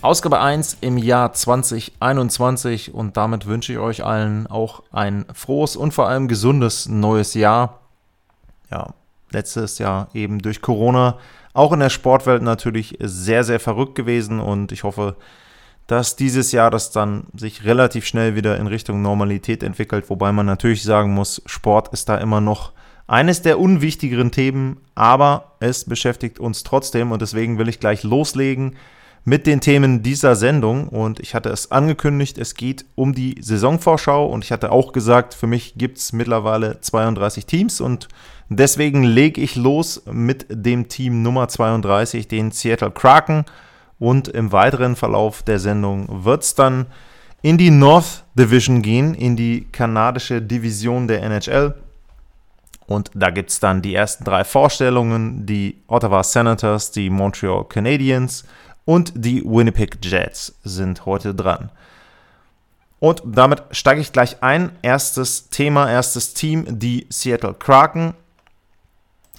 Ausgabe 1 im Jahr 2021 und damit wünsche ich euch allen auch ein frohes und vor allem gesundes neues Jahr. Ja, letztes Jahr eben durch Corona auch in der Sportwelt natürlich sehr, sehr verrückt gewesen und ich hoffe, dass dieses Jahr das dann sich relativ schnell wieder in Richtung Normalität entwickelt, wobei man natürlich sagen muss, Sport ist da immer noch eines der unwichtigeren Themen, aber es beschäftigt uns trotzdem und deswegen will ich gleich loslegen mit den Themen dieser Sendung. Und ich hatte es angekündigt, es geht um die Saisonvorschau. Und ich hatte auch gesagt, für mich gibt es mittlerweile 32 Teams. Und deswegen lege ich los mit dem Team Nummer 32, den Seattle Kraken. Und im weiteren Verlauf der Sendung wird es dann in die North Division gehen, in die kanadische Division der NHL. Und da gibt es dann die ersten drei Vorstellungen, die Ottawa Senators, die Montreal Canadiens und die Winnipeg Jets sind heute dran. Und damit steige ich gleich ein. Erstes Thema, erstes Team, die Seattle Kraken.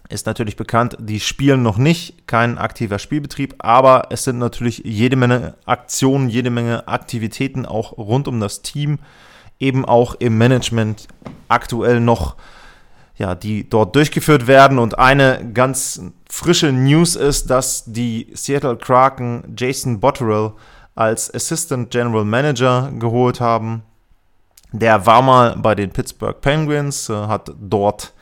Ist natürlich bekannt, die spielen noch nicht, kein aktiver Spielbetrieb, aber es sind natürlich jede Menge Aktionen, jede Menge Aktivitäten auch rund um das Team, eben auch im Management aktuell noch ja, die dort durchgeführt werden. Und eine ganz frische News ist, dass die Seattle Kraken Jason Botterill als Assistant General Manager geholt haben. Der war mal bei den Pittsburgh Penguins, äh, hat dort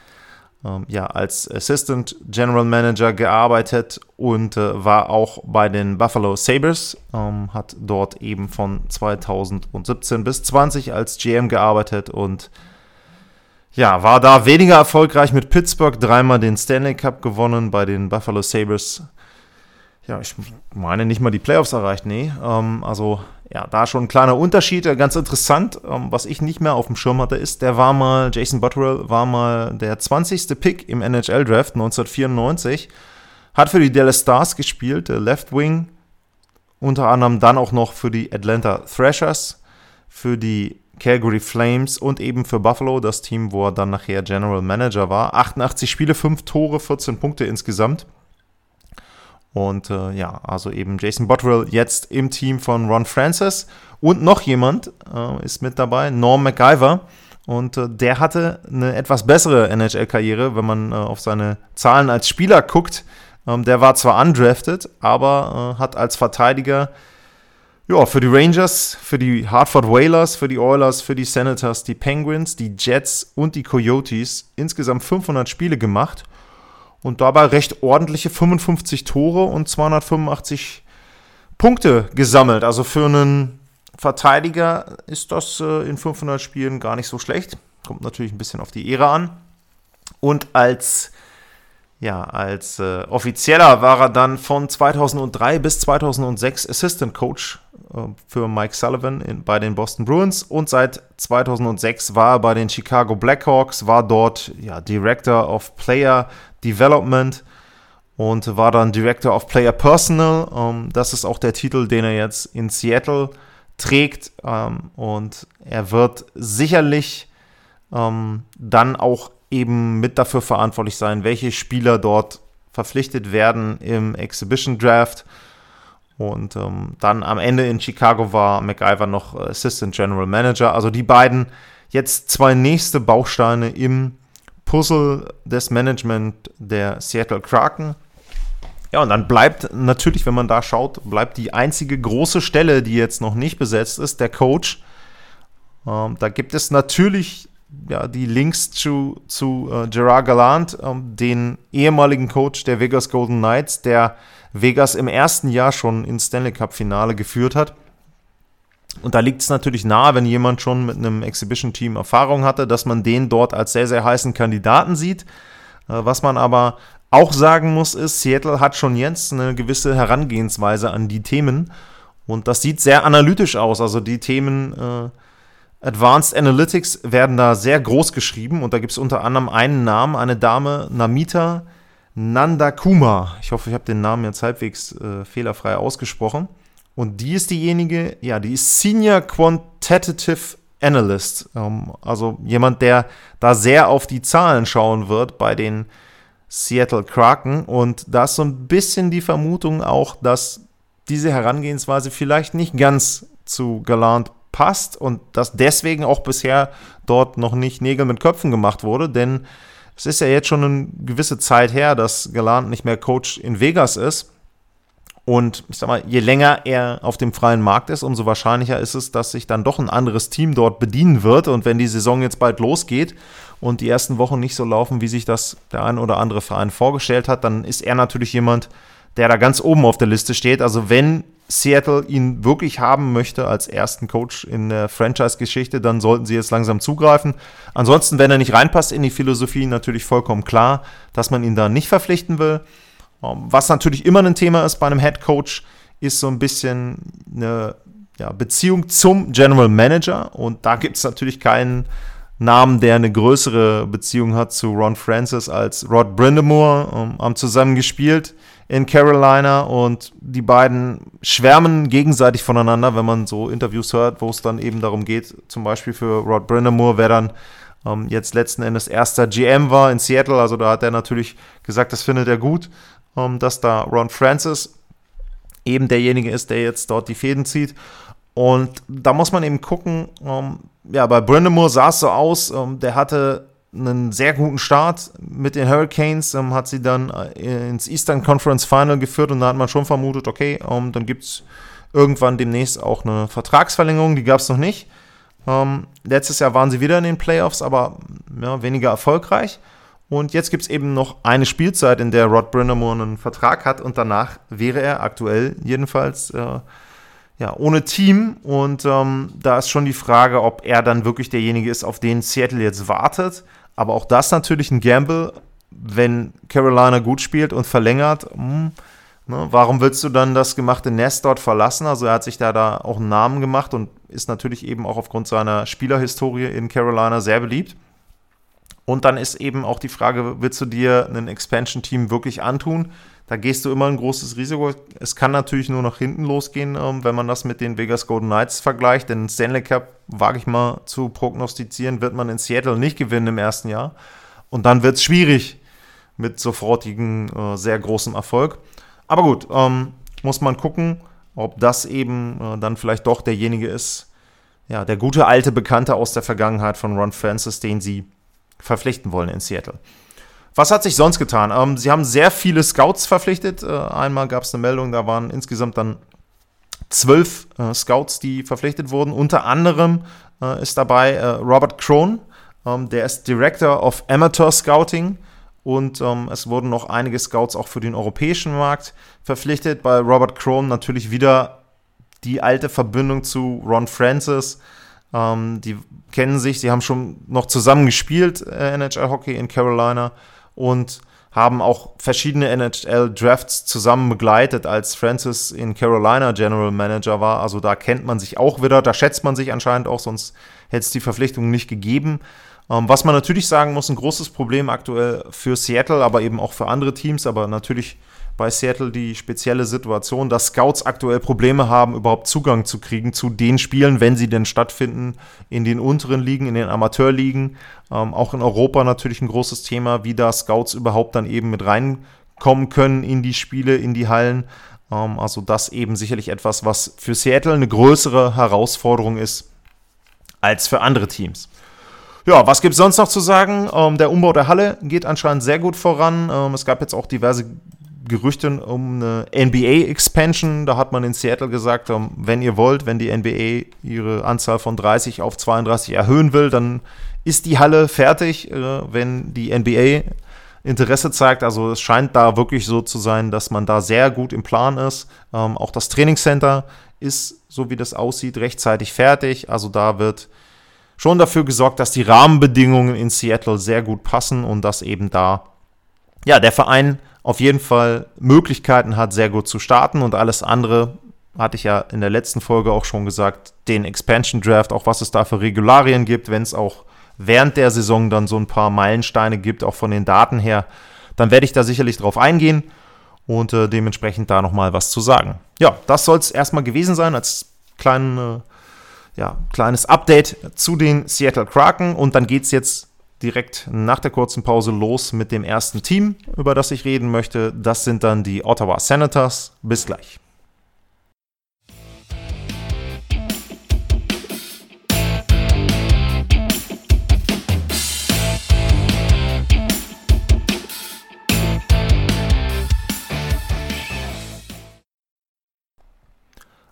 ähm, ja, als Assistant General Manager gearbeitet und äh, war auch bei den Buffalo Sabres, ähm, hat dort eben von 2017 bis 20 als GM gearbeitet und ja, war da weniger erfolgreich mit Pittsburgh, dreimal den Stanley Cup gewonnen, bei den Buffalo Sabres. Ja, ich meine nicht mal die Playoffs erreicht, nee. Ähm, also, ja, da schon ein kleiner Unterschied. Ganz interessant, ähm, was ich nicht mehr auf dem Schirm hatte, ist, der war mal, Jason Butterill war mal der 20. Pick im NHL-Draft 1994. Hat für die Dallas Stars gespielt, der Left Wing. Unter anderem dann auch noch für die Atlanta Thrashers, für die Calgary Flames und eben für Buffalo, das Team, wo er dann nachher General Manager war. 88 Spiele, 5 Tore, 14 Punkte insgesamt. Und äh, ja, also eben Jason Botterill jetzt im Team von Ron Francis. Und noch jemand äh, ist mit dabei, Norm MacGyver. Und äh, der hatte eine etwas bessere NHL-Karriere, wenn man äh, auf seine Zahlen als Spieler guckt. Ähm, der war zwar undrafted, aber äh, hat als Verteidiger ja, für die Rangers, für die Hartford Whalers, für die Oilers, für die Senators, die Penguins, die Jets und die Coyotes insgesamt 500 Spiele gemacht und dabei recht ordentliche 55 Tore und 285 Punkte gesammelt. Also für einen Verteidiger ist das äh, in 500 Spielen gar nicht so schlecht. Kommt natürlich ein bisschen auf die Ehre an. Und als ja, als äh, Offizieller war er dann von 2003 bis 2006 Assistant Coach äh, für Mike Sullivan in, bei den Boston Bruins und seit 2006 war er bei den Chicago Blackhawks, war dort ja, Director of Player Development und war dann Director of Player Personal. Ähm, das ist auch der Titel, den er jetzt in Seattle trägt ähm, und er wird sicherlich ähm, dann auch eben mit dafür verantwortlich sein, welche Spieler dort verpflichtet werden im Exhibition Draft. Und ähm, dann am Ende in Chicago war McIver noch Assistant General Manager. Also die beiden jetzt zwei nächste Bausteine im Puzzle des Management der Seattle Kraken. Ja, und dann bleibt natürlich, wenn man da schaut, bleibt die einzige große Stelle, die jetzt noch nicht besetzt ist, der Coach. Ähm, da gibt es natürlich ja, die Links zu, zu äh, Gerard Gallant, ähm, den ehemaligen Coach der Vegas Golden Knights, der Vegas im ersten Jahr schon ins Stanley Cup-Finale geführt hat. Und da liegt es natürlich nahe, wenn jemand schon mit einem Exhibition-Team Erfahrung hatte, dass man den dort als sehr, sehr heißen Kandidaten sieht. Äh, was man aber auch sagen muss, ist, Seattle hat schon jetzt eine gewisse Herangehensweise an die Themen. Und das sieht sehr analytisch aus. Also die Themen äh, Advanced Analytics werden da sehr groß geschrieben und da gibt es unter anderem einen Namen, eine Dame, Namita Nandakuma. Ich hoffe, ich habe den Namen jetzt halbwegs äh, fehlerfrei ausgesprochen. Und die ist diejenige, ja, die ist Senior Quantitative Analyst. Ähm, also jemand, der da sehr auf die Zahlen schauen wird bei den Seattle Kraken. Und da ist so ein bisschen die Vermutung auch, dass diese Herangehensweise vielleicht nicht ganz zu Galant passt und dass deswegen auch bisher dort noch nicht Nägel mit Köpfen gemacht wurde, denn es ist ja jetzt schon eine gewisse Zeit her, dass Galant nicht mehr Coach in Vegas ist. Und ich sag mal, je länger er auf dem freien Markt ist, umso wahrscheinlicher ist es, dass sich dann doch ein anderes Team dort bedienen wird. Und wenn die Saison jetzt bald losgeht und die ersten Wochen nicht so laufen, wie sich das der ein oder andere Verein vorgestellt hat, dann ist er natürlich jemand, der da ganz oben auf der Liste steht. Also wenn Seattle ihn wirklich haben möchte als ersten Coach in der Franchise-Geschichte, dann sollten sie jetzt langsam zugreifen. Ansonsten, wenn er nicht reinpasst in die Philosophie, natürlich vollkommen klar, dass man ihn da nicht verpflichten will. Ähm, was natürlich immer ein Thema ist bei einem Head Coach, ist so ein bisschen eine ja, Beziehung zum General Manager. Und da gibt es natürlich keinen Namen, der eine größere Beziehung hat zu Ron Francis als Rod Brindamore. Ähm, haben zusammen gespielt in Carolina und die beiden schwärmen gegenseitig voneinander, wenn man so Interviews hört, wo es dann eben darum geht, zum Beispiel für Rod Brindamore, wer dann ähm, jetzt letzten Endes erster GM war in Seattle. Also da hat er natürlich gesagt, das findet er gut, ähm, dass da Ron Francis eben derjenige ist, der jetzt dort die Fäden zieht. Und da muss man eben gucken, ähm, ja, bei Brindamore sah es so aus, ähm, der hatte einen sehr guten Start mit den Hurricanes, ähm, hat sie dann äh, ins Eastern Conference Final geführt und da hat man schon vermutet, okay, ähm, dann gibt es irgendwann demnächst auch eine Vertragsverlängerung, die gab es noch nicht. Ähm, letztes Jahr waren sie wieder in den Playoffs, aber ja, weniger erfolgreich. Und jetzt gibt es eben noch eine Spielzeit, in der Rod Brindamore einen Vertrag hat und danach wäre er aktuell jedenfalls äh, ja, ohne Team. Und ähm, da ist schon die Frage, ob er dann wirklich derjenige ist, auf den Seattle jetzt wartet. Aber auch das natürlich ein Gamble, wenn Carolina gut spielt und verlängert. Mh, hm, ne, warum willst du dann das gemachte Nest dort verlassen? Also er hat sich da, da auch einen Namen gemacht und ist natürlich eben auch aufgrund seiner Spielerhistorie in Carolina sehr beliebt. Und dann ist eben auch die Frage, willst du dir ein Expansion-Team wirklich antun? Da gehst du immer ein großes Risiko. Es kann natürlich nur nach hinten losgehen, ähm, wenn man das mit den Vegas Golden Knights vergleicht. Denn Stanley Cup, wage ich mal zu prognostizieren, wird man in Seattle nicht gewinnen im ersten Jahr. Und dann wird es schwierig mit sofortigen, äh, sehr großem Erfolg. Aber gut, ähm, muss man gucken, ob das eben äh, dann vielleicht doch derjenige ist, ja, der gute alte Bekannte aus der Vergangenheit von Ron Francis, den sie verpflichten wollen in Seattle. Was hat sich sonst getan? Ähm, sie haben sehr viele Scouts verpflichtet. Äh, einmal gab es eine Meldung, da waren insgesamt dann zwölf äh, Scouts, die verpflichtet wurden. Unter anderem äh, ist dabei äh, Robert Krohn, ähm, der ist Director of Amateur Scouting. Und ähm, es wurden noch einige Scouts auch für den europäischen Markt verpflichtet. Bei Robert Krohn natürlich wieder die alte Verbindung zu Ron Francis. Ähm, die kennen sich, sie haben schon noch zusammen gespielt, äh, NHL Hockey in Carolina und haben auch verschiedene NHL-Drafts zusammen begleitet, als Francis in Carolina General Manager war. Also da kennt man sich auch wieder, da schätzt man sich anscheinend auch, sonst hätte es die Verpflichtung nicht gegeben. Ähm, was man natürlich sagen muss, ein großes Problem aktuell für Seattle, aber eben auch für andere Teams, aber natürlich bei Seattle die spezielle Situation, dass Scouts aktuell Probleme haben, überhaupt Zugang zu kriegen zu den Spielen, wenn sie denn stattfinden, in den unteren Ligen, in den Amateurligen. Ähm, auch in Europa natürlich ein großes Thema, wie da Scouts überhaupt dann eben mit reinkommen können in die Spiele, in die Hallen. Ähm, also das eben sicherlich etwas, was für Seattle eine größere Herausforderung ist als für andere Teams. Ja, was gibt es sonst noch zu sagen? Ähm, der Umbau der Halle geht anscheinend sehr gut voran. Ähm, es gab jetzt auch diverse Gerüchte um eine NBA-Expansion. Da hat man in Seattle gesagt, ähm, wenn ihr wollt, wenn die NBA ihre Anzahl von 30 auf 32 erhöhen will, dann ist die Halle fertig, äh, wenn die NBA Interesse zeigt. Also es scheint da wirklich so zu sein, dass man da sehr gut im Plan ist. Ähm, auch das Trainingscenter ist, so wie das aussieht, rechtzeitig fertig. Also da wird schon dafür gesorgt, dass die Rahmenbedingungen in Seattle sehr gut passen und dass eben da ja, der Verein auf jeden Fall Möglichkeiten hat, sehr gut zu starten und alles andere hatte ich ja in der letzten Folge auch schon gesagt, den Expansion Draft, auch was es da für Regularien gibt, wenn es auch während der Saison dann so ein paar Meilensteine gibt, auch von den Daten her, dann werde ich da sicherlich drauf eingehen und äh, dementsprechend da nochmal was zu sagen. Ja, das soll es erstmal gewesen sein als kleinen, äh, ja, kleines Update zu den Seattle Kraken und dann geht es jetzt direkt nach der kurzen Pause los mit dem ersten Team, über das ich reden möchte. Das sind dann die Ottawa Senators. Bis gleich.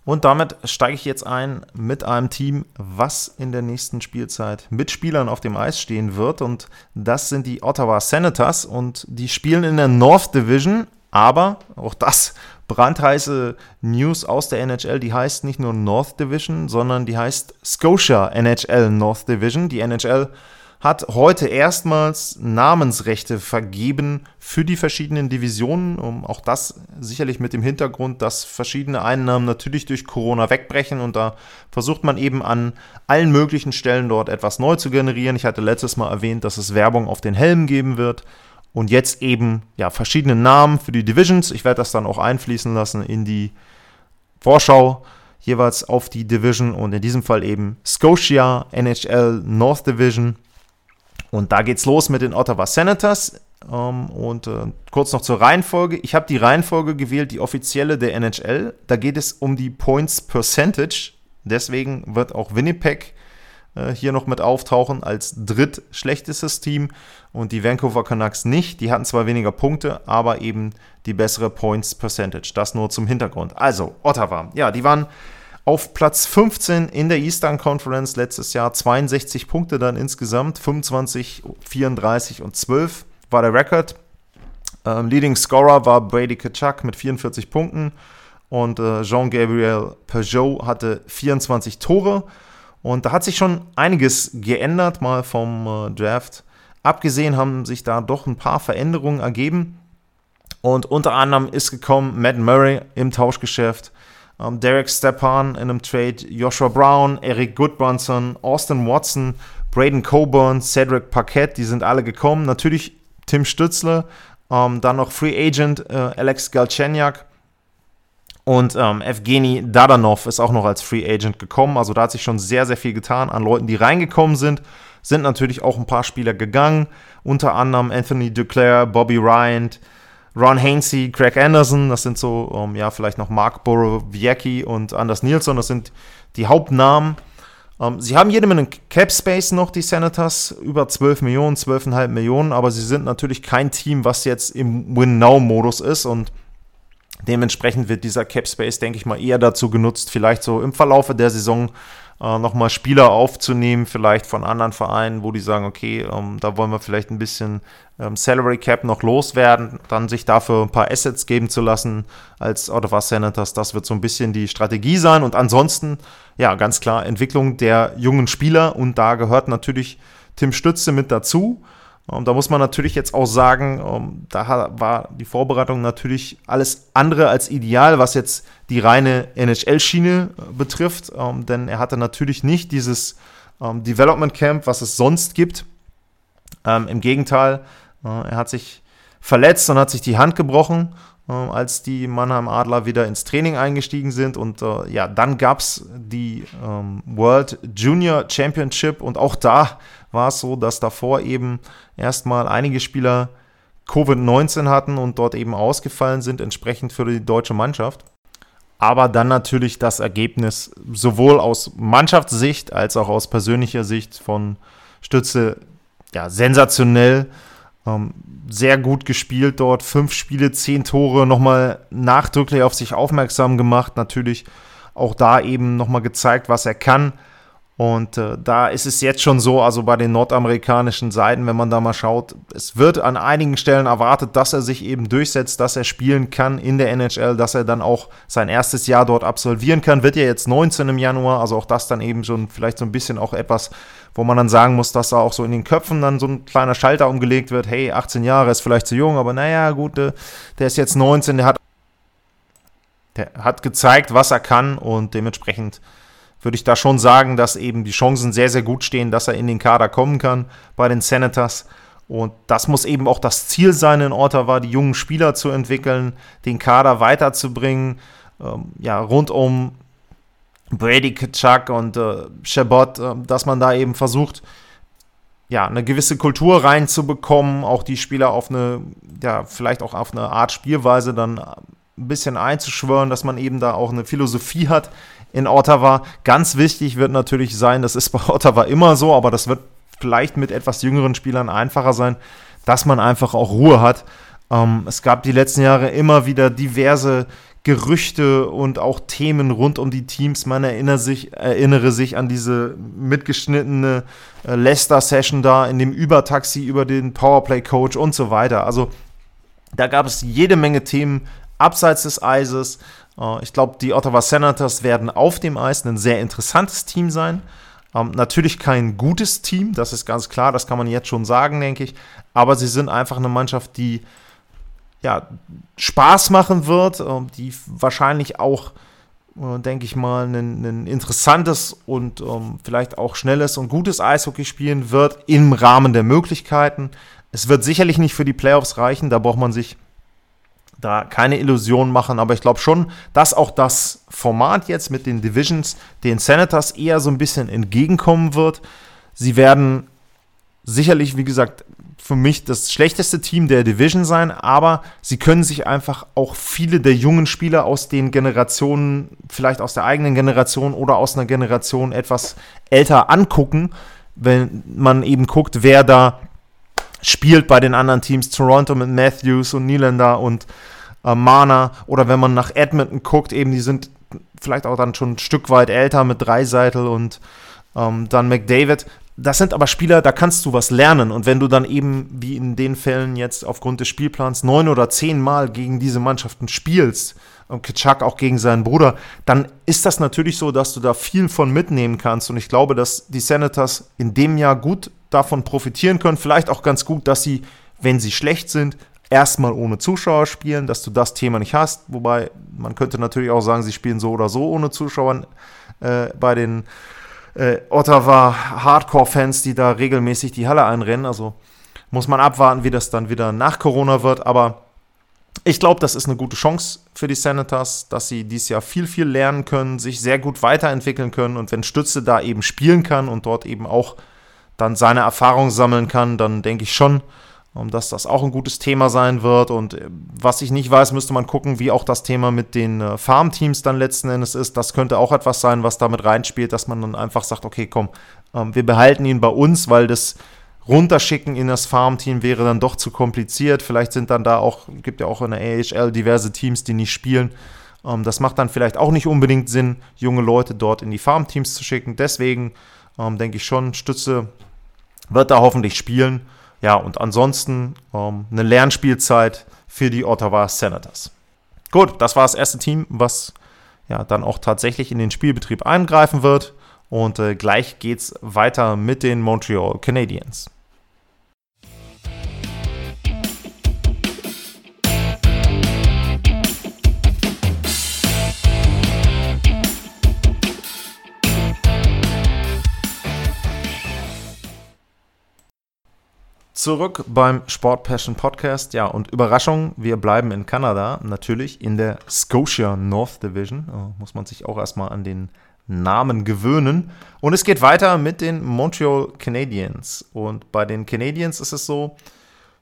Und damit steige ich jetzt ein mit einem Team, was in der nächsten Spielzeit mit Spielern auf dem Eis stehen wird. Und das sind die Ottawa Senators. Und die spielen in der North Division. Aber auch das brandheiße News aus der NHL, die heißt nicht nur North Division, sondern die heißt Scotia NHL North Division. Die NHL hat heute erstmals Namensrechte vergeben für die verschiedenen Divisionen. Um auch das sicherlich mit dem Hintergrund, dass verschiedene Einnahmen natürlich durch Corona wegbrechen und da versucht man eben an allen möglichen Stellen dort etwas neu zu generieren. Ich hatte letztes Mal erwähnt, dass es Werbung auf den Helmen geben wird und jetzt eben ja verschiedene Namen für die Divisions. Ich werde das dann auch einfließen lassen in die Vorschau jeweils auf die Division und in diesem Fall eben Scotia NHL North Division und da geht's los mit den Ottawa Senators. Ähm, und äh, kurz noch zur Reihenfolge. Ich habe die Reihenfolge gewählt, die offizielle der NHL. Da geht es um die Points Percentage. Deswegen wird auch Winnipeg äh, hier noch mit auftauchen als drittschlechtestes Team und die Vancouver Canucks nicht. Die hatten zwar weniger Punkte, aber eben die bessere Points Percentage. Das nur zum Hintergrund. Also, Ottawa. Ja, die waren auf Platz 15 in der Eastern Conference letztes Jahr 62 Punkte dann insgesamt, 25, 34 und 12 war der Rekord. Ähm, Leading Scorer war Brady Kachuk mit 44 Punkten und äh, Jean-Gabriel Peugeot hatte 24 Tore. Und da hat sich schon einiges geändert, mal vom äh, Draft. Abgesehen haben sich da doch ein paar Veränderungen ergeben. Und unter anderem ist gekommen Matt Murray im Tauschgeschäft. Ähm, Derek Stepan in einem Trade, Joshua Brown, Eric Goodbranson, Austin Watson, Braden Coburn, Cedric Paquette, die sind alle gekommen. Natürlich Tim Stützle, ähm, dann noch Free Agent äh, Alex Galchenyuk und ähm, Evgeny Dadanov ist auch noch als Free Agent gekommen. Also da hat sich schon sehr, sehr viel getan an Leuten, die reingekommen sind. Sind natürlich auch ein paar Spieler gegangen, unter anderem Anthony Duclair, Bobby Ryan, Ron Hainsey, Craig Anderson, das sind so, um, ähm, ja, vielleicht noch Mark Borowiecki und Anders Nielsen, das sind die Hauptnamen. Um, ähm, sie haben jede Menge Cap Space noch, die Senators, über 12 Millionen, 12,5 Millionen, aber sie sind natürlich kein Team, was jetzt im Win-Now-Modus ist und dementsprechend wird dieser Cap Space, denke ich mal, eher dazu genutzt, vielleicht so im Verlaufe der Saison äh, nochmal Spieler aufzunehmen, vielleicht von anderen Vereinen, wo die sagen, okay, ähm, da wollen wir vielleicht ein bisschen ähm, Salary Cap noch loswerden, dann sich dafür ein paar Assets geben zu lassen als Ottawa Senators. Das wird so ein bisschen die Strategie sein. Und ansonsten, ja, ganz klar, Entwicklung der jungen Spieler und da gehört natürlich Tim Stütze mit dazu. Ähm, da muss man natürlich jetzt auch sagen, ähm, da war die Vorbereitung natürlich alles andere als ideal, was jetzt die reine NHL-Schiene äh, betrifft, ähm, denn er hatte natürlich nicht dieses Development Camp, was es sonst gibt. Im Gegenteil, uh, er hat sich verletzt und hat sich die Hand gebrochen, als die Mannheim Adler wieder ins Training eingestiegen sind. Und uh, ja, dann gab es die World Junior Championship und auch da war es so, dass davor eben erstmal einige Spieler Covid-19 hatten und dort eben ausgefallen sind, entsprechend für die deutsche Mannschaft. Aber dann natürlich das Ergebnis sowohl aus Mannschaftssicht als auch aus persönlicher Sicht von Stütze ja, sensationell. Ähm, sehr gut gespielt dort. Fünf Spiele, zehn Tore, nochmal nachdrücklich auf sich aufmerksam gemacht. Natürlich auch da eben nochmal gezeigt, was er kann. Und äh, da ist es jetzt schon so, also bei den nordamerikanischen Seiten, wenn man da mal schaut, es wird an einigen Stellen erwartet, dass er sich eben durchsetzt, dass er spielen kann in der NHL, dass er dann auch sein erstes Jahr dort absolvieren kann. Wird ja jetzt 19 im Januar, also auch das dann eben schon vielleicht so ein bisschen auch etwas, wo man dann sagen muss, dass da auch so in den Köpfen dann so ein kleiner Schalter umgelegt wird. Hey, 18 Jahre ist vielleicht zu jung, aber naja, gut, äh, der ist jetzt 19, der hat der hat gezeigt, was er kann und dementsprechend würde ich da schon sagen, dass eben die Chancen sehr, sehr gut stehen, dass er in den Kader kommen kann bei den Senators. Und das muss eben auch das Ziel sein in Ottawa, die jungen Spieler zu entwickeln, den Kader weiterzubringen, ähm, ja, rund um Brady, Kachuk und äh, Chabot, äh, dass man da eben versucht, ja, eine gewisse Kultur reinzubekommen, auch die Spieler auf eine, ja, vielleicht auch auf eine Art Spielweise dann ein bisschen einzuschwören, dass man eben da auch eine Philosophie hat in Ottawa. Ganz wichtig wird natürlich sein, das ist bei Ottawa immer so, aber das wird vielleicht mit etwas jüngeren Spielern einfacher sein, dass man einfach auch Ruhe hat. Ähm, es gab die letzten Jahre immer wieder diverse Gerüchte und auch Themen rund um die Teams. Man erinnere sich, erinnere sich an diese mitgeschnittene äh, Leicester-Session da in dem Übertaxi über den Powerplay-Coach und so weiter. Also da gab es jede Menge Themen abseits des Eises. Äh, ich glaube, die Ottawa Senators werden auf dem Eis ein sehr interessantes Team sein. Ähm, natürlich kein gutes Team, das ist ganz klar, das kann man jetzt schon sagen, denke ich. Aber sie sind einfach eine Mannschaft, die ja, Spaß machen wird, äh, die wahrscheinlich auch, äh, denke ich mal, ein, interessantes und ähm, vielleicht auch schnelles und gutes Eishockey spielen wird im Rahmen der Möglichkeiten. Es wird sicherlich nicht für die Playoffs reichen, da braucht man sich da keine Illusionen machen, aber ich glaube schon, dass auch das Format jetzt mit den Divisions den Senators eher so ein bisschen entgegenkommen wird. Sie werden sicherlich, wie gesagt, für mich das schlechteste Team der Division sein, aber sie können sich einfach auch viele der jungen Spieler aus den Generationen, vielleicht aus der eigenen Generation oder aus einer Generation etwas älter angucken, wenn man eben guckt, wer da spielt bei den anderen Teams, Toronto mit Matthews und Nylander und äh, Mana oder wenn man nach Edmonton guckt, eben die sind vielleicht auch dann schon ein Stück weit älter mit Dreiseitel und ähm, dann McDavid. Das sind aber Spieler, da kannst du was lernen. Und wenn du dann eben, wie in den Fällen jetzt aufgrund des Spielplans, neun oder zehn Mal gegen diese Mannschaften spielst, und Kitschak auch gegen seinen Bruder, dann ist das natürlich so, dass du da viel von mitnehmen kannst. Und ich glaube, dass die Senators in dem Jahr gut davon profitieren können. Vielleicht auch ganz gut, dass sie, wenn sie schlecht sind, erstmal ohne Zuschauer spielen, dass du das Thema nicht hast. Wobei man könnte natürlich auch sagen, sie spielen so oder so ohne Zuschauer äh, bei den äh, Ottawa Hardcore-Fans, die da regelmäßig die Halle einrennen. Also muss man abwarten, wie das dann wieder nach Corona wird. Aber ich glaube, das ist eine gute Chance für die Senators, dass sie dieses Jahr viel, viel lernen können, sich sehr gut weiterentwickeln können. Und wenn Stütze da eben spielen kann und dort eben auch dann seine Erfahrung sammeln kann, dann denke ich schon, dass das auch ein gutes Thema sein wird. Und äh, was ich nicht weiß, müsste man gucken, wie auch das Thema mit den äh, Farmteams dann letzten Endes ist. Das könnte auch etwas sein, was damit reinspielt, dass man dann einfach sagt, okay, komm, ähm, wir behalten ihn bei uns, weil das Runterschicken in das Farmteam wäre dann doch zu kompliziert. Vielleicht sind dann da auch, gibt ja auch in der AHL diverse Teams, die nicht spielen. Ähm, das macht dann vielleicht auch nicht unbedingt Sinn, junge Leute dort in die Farmteams zu schicken. Deswegen ähm, denke ich schon, Stütze wird da hoffentlich spielen. Ja, und ansonsten ähm, eine Lernspielzeit für die Ottawa Senators. Gut, das war das erste Team, was ja dann auch tatsächlich in den Spielbetrieb eingreifen wird. Und äh, gleich geht's weiter mit den Montreal Canadiens. Zurück beim Sport Passion Podcast. Ja, und Überraschung, wir bleiben in Kanada, natürlich in der Scotia North Division. Oh, muss man sich auch erstmal an den Namen gewöhnen. Und es geht weiter mit den Montreal Canadiens. Und bei den Canadiens ist es so,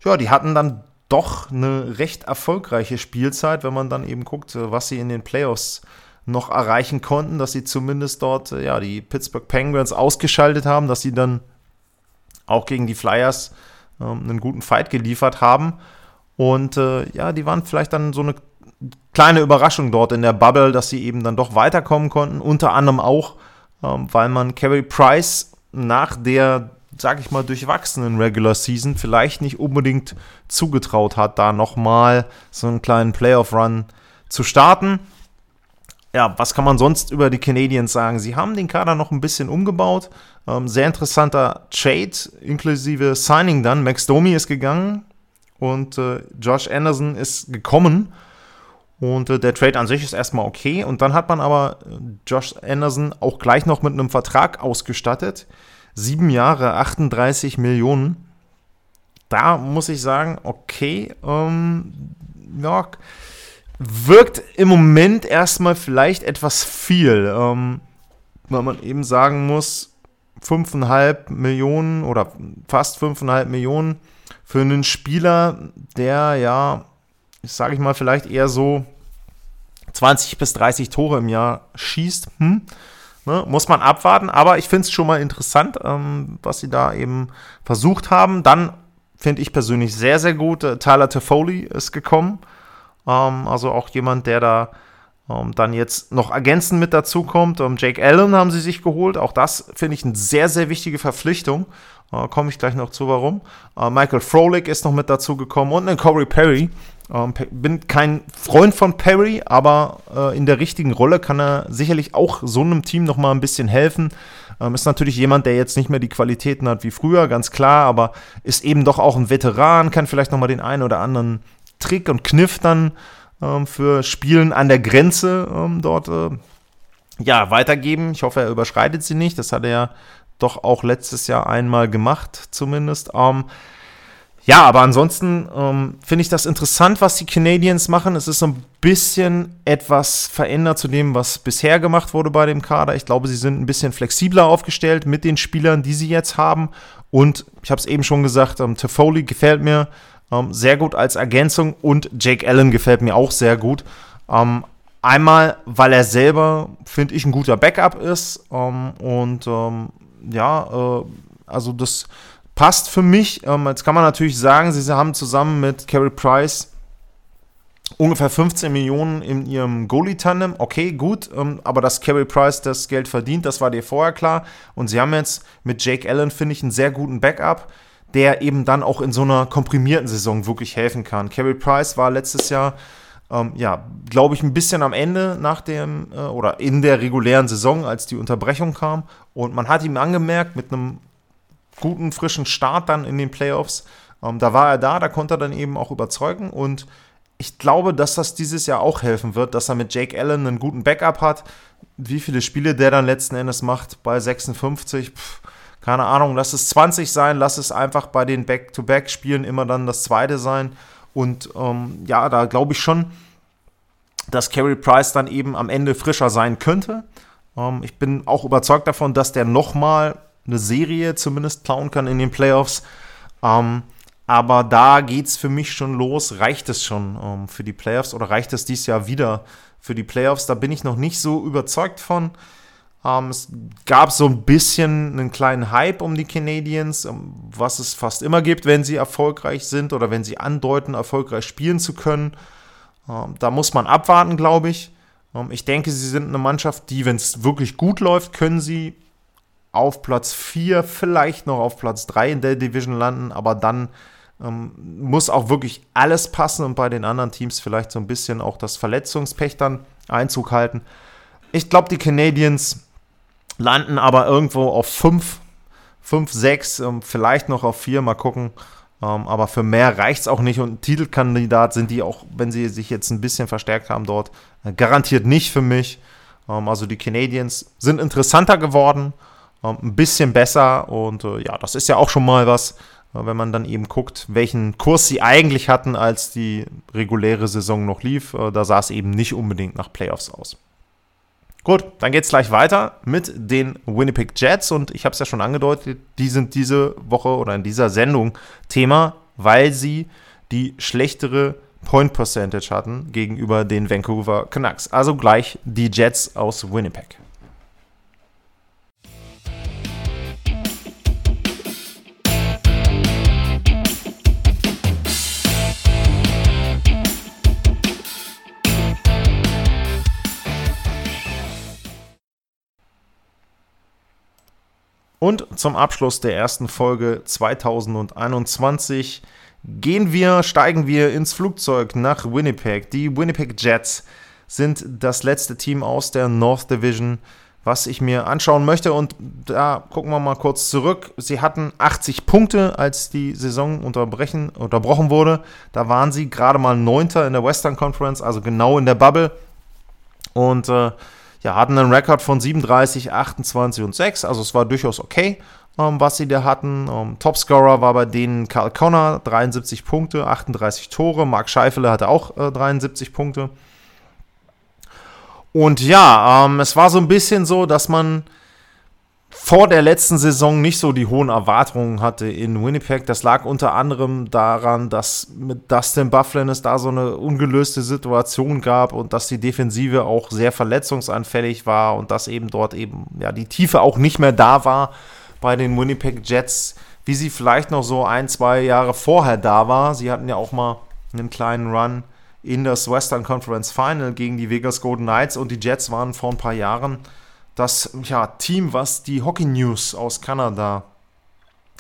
ja, die hatten dann doch eine recht erfolgreiche Spielzeit, wenn man dann eben guckt, was sie in den Playoffs noch erreichen konnten, dass sie zumindest dort ja die Pittsburgh Penguins ausgeschaltet haben, dass sie dann auch gegen die Flyers ähm, einen guten Fight geliefert haben. Und äh, ja, die waren vielleicht dann so eine kleine Überraschung dort in der Bubble, dass sie eben dann doch weiterkommen konnten. Unter anderem auch, ähm, weil man Carey Price nach der, sag ich mal, durchwachsenen Regular Season vielleicht nicht unbedingt zugetraut hat, da nochmal so einen kleinen Playoff-Run zu starten. Ja, was kann man sonst über die Canadiens sagen? Sie haben den Kader noch ein bisschen umgebaut. Ähm, sehr interessanter Trade, inklusive Signing dann. Max Domi ist gegangen und äh, Josh Anderson ist gekommen. Und äh, der Trade an sich ist erstmal okay. Und dann hat man aber äh, Josh Anderson auch gleich noch mit einem Vertrag ausgestattet. Sieben Jahre, 38 Millionen. Da muss ich sagen, okay, ähm, ja, wirkt im Moment erstmal vielleicht etwas viel, ähm, weil man eben sagen muss, 5,5 Millionen oder fast 5,5 Millionen für einen Spieler, der ja, sage ich mal, vielleicht eher so 20 bis 30 Tore im Jahr schießt. Hm? Ne, muss man abwarten, aber ich finde es schon mal interessant, ähm, was sie da eben versucht haben. Dann finde ich persönlich sehr, sehr gut. Äh, Tyler Toffoli ist gekommen. Ähm, also auch jemand, der da ähm, dann jetzt noch ergänzend mit dazu kommt. Ähm, Jake Allen haben sie sich geholt. Auch das finde ich eine sehr, sehr wichtige Verpflichtung. Äh, Komme ich gleich noch zu, warum. Äh, Michael Froelich ist noch mit dazu gekommen und ein Corey Perry. Ähm, bin kein Freund von Perry, aber äh, in der richtigen Rolle kann er sicherlich auch so einem Team noch mal ein bisschen helfen. Ähm, ist natürlich jemand, der jetzt nicht mehr die Qualitäten hat wie früher, ganz klar, aber ist eben doch auch ein Veteran, kann vielleicht noch mal den einen oder anderen Trick und Kniff dann ähm, für Spielen an der Grenze ähm, dort äh, ja, weitergeben. Ich hoffe, er überschreitet sie nicht. Das hat er ja doch auch letztes Jahr einmal gemacht, zumindest. Ähm, ja, aber ansonsten ähm, finde ich das interessant, was die Canadiens machen. Es ist so ein bisschen etwas verändert zu dem, was bisher gemacht wurde bei dem Kader. Ich glaube, sie sind ein bisschen flexibler aufgestellt mit den Spielern, die sie jetzt haben. Und ich habe es eben schon gesagt, ähm, Toffoli gefällt mir ähm, sehr gut als Ergänzung und Jake Allen gefällt mir auch sehr gut. Ähm, einmal, weil er selber, finde ich, ein guter Backup ist ähm, und ähm, ja, äh, also das passt für mich. Ähm, jetzt kann man natürlich sagen, sie haben zusammen mit Carey Price ungefähr 15 Millionen in ihrem Goalie-Tandem. Okay, gut, aber dass Carey Price das Geld verdient, das war dir vorher klar. Und sie haben jetzt mit Jake Allen, finde ich, einen sehr guten Backup, der eben dann auch in so einer komprimierten Saison wirklich helfen kann. Carey Price war letztes Jahr, ähm, ja, glaube ich, ein bisschen am Ende nach dem äh, oder in der regulären Saison, als die Unterbrechung kam. Und man hat ihm angemerkt, mit einem guten, frischen Start dann in den Playoffs. Ähm, da war er da, da konnte er dann eben auch überzeugen und ich glaube, dass das dieses Jahr auch helfen wird, dass er mit Jake Allen einen guten Backup hat. Wie viele Spiele der dann letzten Endes macht bei 56, Pff, keine Ahnung, lass es 20 sein, lass es einfach bei den Back-to-Back-Spielen immer dann das zweite sein. Und ähm, ja, da glaube ich schon, dass Carey Price dann eben am Ende frischer sein könnte. Ähm, ich bin auch überzeugt davon, dass der nochmal eine Serie zumindest plauen kann in den Playoffs. Ähm, aber da geht es für mich schon los. Reicht es schon ähm, für die Playoffs oder reicht es dieses Jahr wieder für die Playoffs? Da bin ich noch nicht so überzeugt von. Ähm, es gab so ein bisschen einen kleinen Hype um die Canadiens, was es fast immer gibt, wenn sie erfolgreich sind oder wenn sie andeuten, erfolgreich spielen zu können. Ähm, da muss man abwarten, glaube ich. Ähm, ich denke, sie sind eine Mannschaft, die, wenn es wirklich gut läuft, können sie auf Platz 4, vielleicht noch auf Platz 3 in der Division landen, aber dann ähm, muss auch wirklich alles passen und bei den anderen Teams vielleicht so ein bisschen auch das Verletzungspech dann Einzug halten. Ich glaube, die Canadiens landen aber irgendwo auf 5, 5, 6, vielleicht noch auf 4, mal gucken. Ähm, aber für mehr reicht es auch nicht und Titelkandidat sind die auch, wenn sie sich jetzt ein bisschen verstärkt haben dort, äh, garantiert nicht für mich. Ähm, also die Canadiens sind interessanter geworden ähm, ein bisschen besser. Und äh, ja, das ist ja auch schon mal was, äh, wenn man dann eben guckt, welchen Kurs sie eigentlich hatten, als die reguläre Saison noch lief. Da sah es eben nicht unbedingt nach Playoffs aus. Gut, dann geht es gleich weiter mit den Winnipeg Jets und ich habe es ja schon angedeutet, die sind diese Woche oder in dieser Sendung Thema, weil sie die schlechtere Point Percentage hatten gegenüber den Vancouver Canucks. Also gleich die Jets aus Winnipeg. Und zum Abschluss der ersten Folge 2021 gehen wir, steigen wir ins Flugzeug nach Winnipeg. Die Winnipeg Jets sind das letzte Team aus der North Division, was ich mir anschauen möchte. Und da gucken wir mal kurz zurück. Sie hatten 80 Punkte, als die Saison unterbrechen, unterbrochen wurde. Da waren sie gerade mal Neunter in der Western Conference, also genau in der Bubble. Und äh, ja, hatten einen Rekord von 37, 28 und 6. Also es war durchaus okay, ähm, was sie da hatten. Ähm, Topscorer war bei denen Karl Connor, 73 Punkte, 38 Tore. Mark Scheifele hatte auch äh, 73 Punkte. Und ja, ähm, es war so ein bisschen so, dass man vor der letzten Saison nicht so die hohen Erwartungen hatte in Winnipeg. Das lag unter anderem daran, dass mit Dustin Bufflin es da so eine ungelöste Situation gab und dass die Defensive auch sehr verletzungsanfällig war und dass eben dort eben ja die Tiefe auch nicht mehr da war bei den Winnipeg Jets, wie sie vielleicht noch so ein, zwei Jahre vorher da war. Sie hatten ja auch mal einen kleinen Run in das Western Conference Final gegen die Vegas Golden Knights und die Jets waren vor ein paar Jahren das ja, Team, was die Hockey News aus Kanada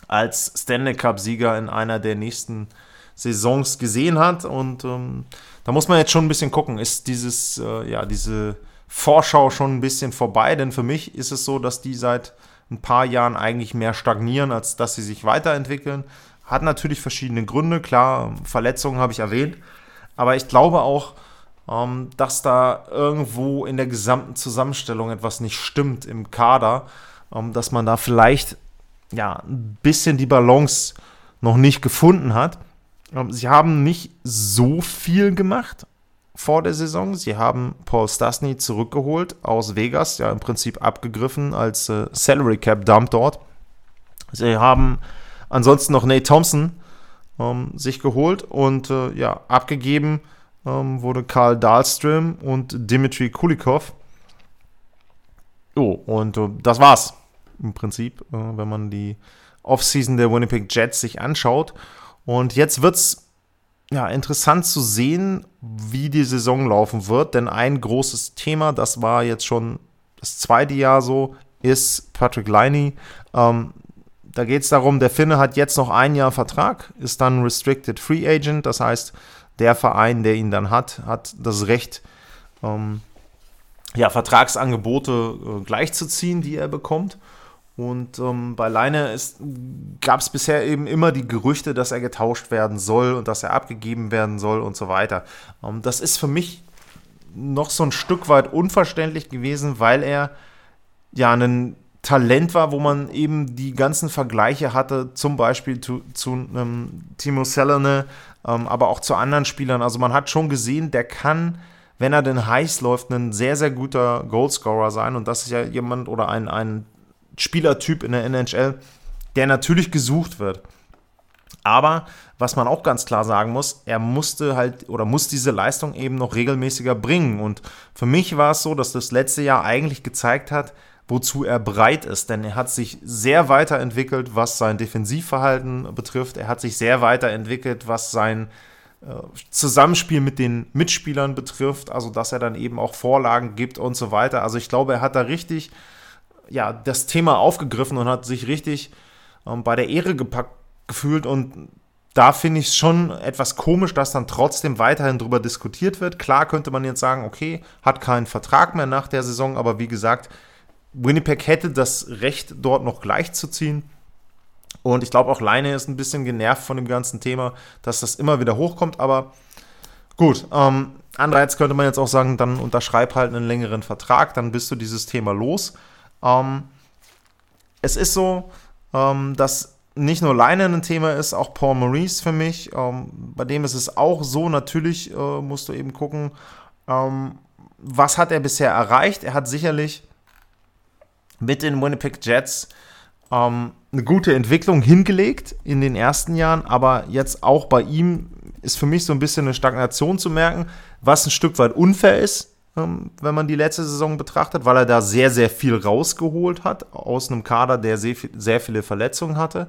als Stanley Cup-Sieger in einer der nächsten Saisons gesehen hat. Und ähm, da muss man jetzt schon ein bisschen gucken, ist dieses, äh, ja, diese Vorschau schon ein bisschen vorbei? Denn für mich ist es so, dass die seit ein paar Jahren eigentlich mehr stagnieren, als dass sie sich weiterentwickeln. Hat natürlich verschiedene Gründe, klar, Verletzungen habe ich erwähnt. Aber ich glaube auch, ähm, dass da irgendwo in der gesamten Zusammenstellung etwas nicht stimmt im Kader, ähm, dass man da vielleicht ja ein bisschen die Balance noch nicht gefunden hat. Ähm, sie haben nicht so viel gemacht vor der Saison. Sie haben Paul Stasny zurückgeholt aus Vegas, ja im Prinzip abgegriffen als äh, Salary Cap Dump dort. Sie haben ansonsten noch Nate Thompson ähm, sich geholt und äh, ja abgegeben ähm, wurde Karl Dahlström und Dimitri Kulikov. Oh, und äh, das war's im Prinzip, äh, wenn man die Offseason der Winnipeg Jets sich anschaut. Und jetzt wird's ja interessant zu sehen, wie die Saison laufen wird, denn ein großes Thema, das war jetzt schon das zweite Jahr so, ist Patrick Liney. Ähm, da geht es darum, der Finne hat jetzt noch ein Jahr Vertrag, ist dann Restricted Free Agent, das heißt, der Verein, der ihn dann hat, hat das Recht, ähm, ja, Vertragsangebote äh, gleichzuziehen, die er bekommt. Und ähm, bei Leine gab es bisher eben immer die Gerüchte, dass er getauscht werden soll und dass er abgegeben werden soll und so weiter. Ähm, das ist für mich noch so ein Stück weit unverständlich gewesen, weil er ja ein Talent war, wo man eben die ganzen Vergleiche hatte, zum Beispiel zu, zu ähm, Timo Selene, ähm, aber auch zu anderen Spielern. Also man hat schon gesehen, der kann, wenn er denn heiß läuft, ein sehr, sehr guter Goalscorer sein. Und das ist ja jemand oder ein, ein Spielertyp in der NHL, der natürlich gesucht wird. Aber was man auch ganz klar sagen muss, er musste halt oder muss diese Leistung eben noch regelmäßiger bringen. Und für mich war es so, dass das letzte Jahr eigentlich gezeigt hat, wozu er bereit ist. Denn er hat sich sehr weiterentwickelt, was sein Defensivverhalten betrifft. Er hat sich sehr weiterentwickelt, was sein äh, Zusammenspiel mit den Mitspielern betrifft. Also, dass er dann eben auch Vorlagen gibt und so weiter. Also, ich glaube, er hat da richtig ja, das Thema aufgegriffen und hat sich richtig ähm, bei der Ehre gepackt gefühlt und da finde ich es schon etwas komisch, dass dann trotzdem weiterhin darüber diskutiert wird. Klar könnte man jetzt sagen, okay, hat keinen Vertrag mehr nach der Saison, aber wie gesagt, Winnipeg hätte das Recht, dort noch gleichzuziehen. Und ich glaube, auch Leine ist ein bisschen genervt von dem ganzen Thema, dass das immer wieder hochkommt. Aber gut, ähm, andererseits könnte man jetzt auch sagen, dann unterschreib halt einen längeren Vertrag, dann bist du dieses Thema los. Ähm, es ist so, ähm, dass nicht nur Leine ein Thema ist, auch Paul Maurice für mich. Ähm, bei dem ist es auch so, natürlich äh, musst du eben gucken, ähm, was hat er bisher erreicht. Er hat sicherlich mit den Winnipeg Jets ähm, eine gute Entwicklung hingelegt in den ersten Jahren, aber jetzt auch bei ihm ist für mich so ein bisschen eine Stagnation zu merken, was ein Stück weit unfair ist, ähm, wenn man die letzte Saison betrachtet, weil er da sehr, sehr viel rausgeholt hat aus einem Kader, der sehr, sehr viele Verletzungen hatte.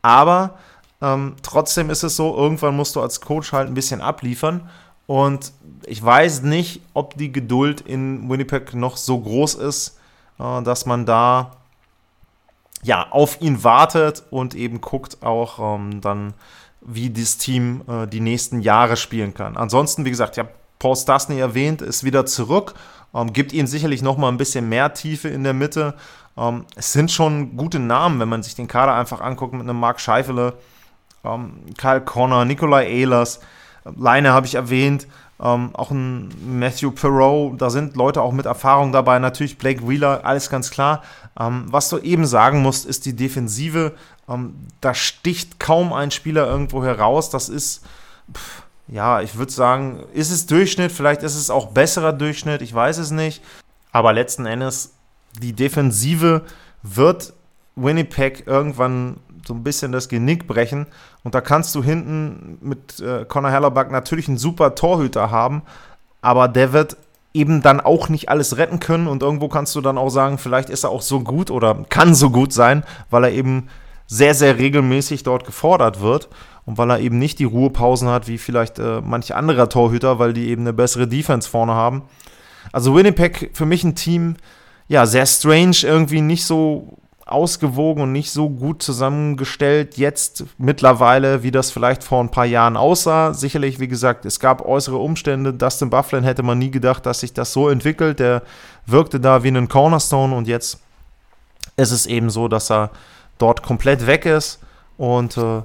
Aber ähm, trotzdem ist es so, irgendwann musst du als Coach halt ein bisschen abliefern. Und ich weiß nicht, ob die Geduld in Winnipeg noch so groß ist, dass man da ja auf ihn wartet und eben guckt auch ähm, dann, wie das Team äh, die nächsten Jahre spielen kann. Ansonsten, wie gesagt, ich habe Paul Stastny erwähnt, ist wieder zurück. ähm, gibt ihnen sicherlich nochmal ein bisschen mehr Tiefe in der Mitte. Ähm, es sind schon gute Namen, wenn man sich den Kader einfach anguckt mit einem Mark Scheifele, ähm, Kyle Connor, Nikolai Ehlers, Leine habe ich erwähnt, ähm, auch ein Matthew Perot, da sind Leute auch mit Erfahrung dabei, natürlich Blake Wheeler, alles ganz klar. Ähm, was du eben sagen musst, ist die Defensive. Ähm, da sticht kaum ein Spieler irgendwo heraus. Das ist, pff, ja, ich würde sagen, ist es Durchschnitt, vielleicht ist es auch besserer Durchschnitt, ich weiß es nicht. Aber letzten Endes, die Defensive wird Winnipeg irgendwann so ein bisschen das Genick brechen. Und da kannst du hinten mit äh, Conor Hellerback natürlich einen super Torhüter haben, aber der wird eben dann auch nicht alles retten können. Und irgendwo kannst du dann auch sagen, vielleicht ist er auch so gut oder kann so gut sein, weil er eben sehr, sehr regelmäßig dort gefordert wird und weil er eben nicht die Ruhepausen hat, wie vielleicht äh, manch anderer Torhüter, weil die eben eine bessere Defense vorne haben. Also Winnipeg für mich ein Team, ja, sehr strange, irgendwie nicht so ausgewogen und nicht so gut zusammengestellt jetzt mittlerweile, wie das vielleicht vor ein paar Jahren aussah. Sicherlich, wie gesagt, es gab äußere Umstände. Dustin Bufflin hätte man nie gedacht, dass sich das so entwickelt. Der wirkte da wie ein Cornerstone und jetzt ist es eben so, dass er dort komplett weg ist und äh,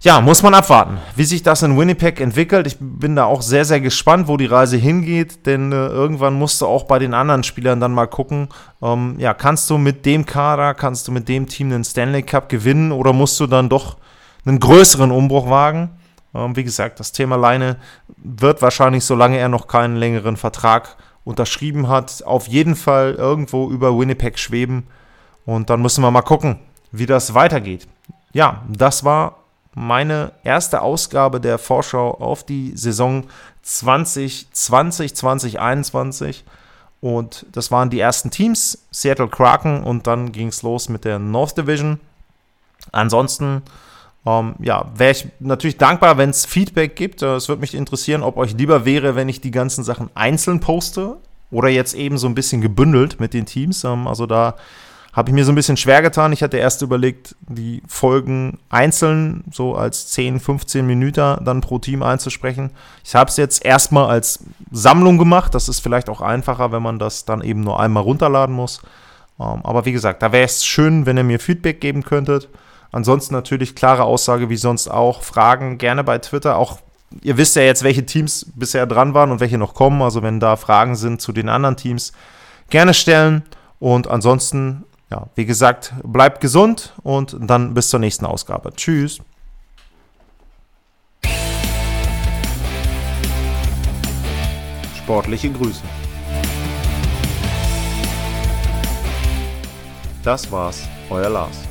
ja, muss man abwarten, wie sich das in Winnipeg entwickelt. Ich bin da auch sehr, sehr gespannt, wo die Reise hingeht, denn äh, irgendwann musst du auch bei den anderen Spielern dann mal gucken, ähm, ja, kannst du mit dem Kader, kannst du mit dem Team den Stanley Cup gewinnen oder musst du dann doch einen größeren Umbruch wagen? Ähm, wie gesagt, das Thema Leine wird wahrscheinlich, solange er noch keinen längeren Vertrag unterschrieben hat, auf jeden Fall irgendwo über Winnipeg schweben. Und dann müssen wir mal gucken, wie das weitergeht. Ja, das war meine erste Ausgabe der Vorschau auf die Saison 2020, 2021. Und das waren die ersten Teams, Seattle Kraken und dann ging es los mit der North Division. Ansonsten, ähm, ja, wäre ich natürlich dankbar, wenn es Feedback gibt. Äh, es würde mich interessieren, ob euch lieber wäre, wenn ich die ganzen Sachen einzeln poste oder jetzt eben so ein bisschen gebündelt mit den Teams. Ähm, also da habe ich mir so ein bisschen schwer getan. Ich hatte erst überlegt, die Folgen einzeln, so als 10, 15 Minuten dann pro Team einzusprechen. Ich habe es jetzt erstmal als Sammlung gemacht. Das ist vielleicht auch einfacher, wenn man das dann eben nur einmal runterladen muss. Ähm, aber wie gesagt, da wäre es schön, wenn ihr mir Feedback geben könntet. Ansonsten natürlich klare Aussage wie sonst auch. Fragen gerne bei Twitter. Auch ihr wisst ja jetzt, welche Teams bisher dran waren und welche noch kommen. Also wenn da Fragen sind zu den anderen Teams, gerne stellen. Und ansonsten ja, wie gesagt, bleibt gesund und dann bis zur nächsten Ausgabe. Tschüss. Sportliche Grüße. Das war's, euer Lars.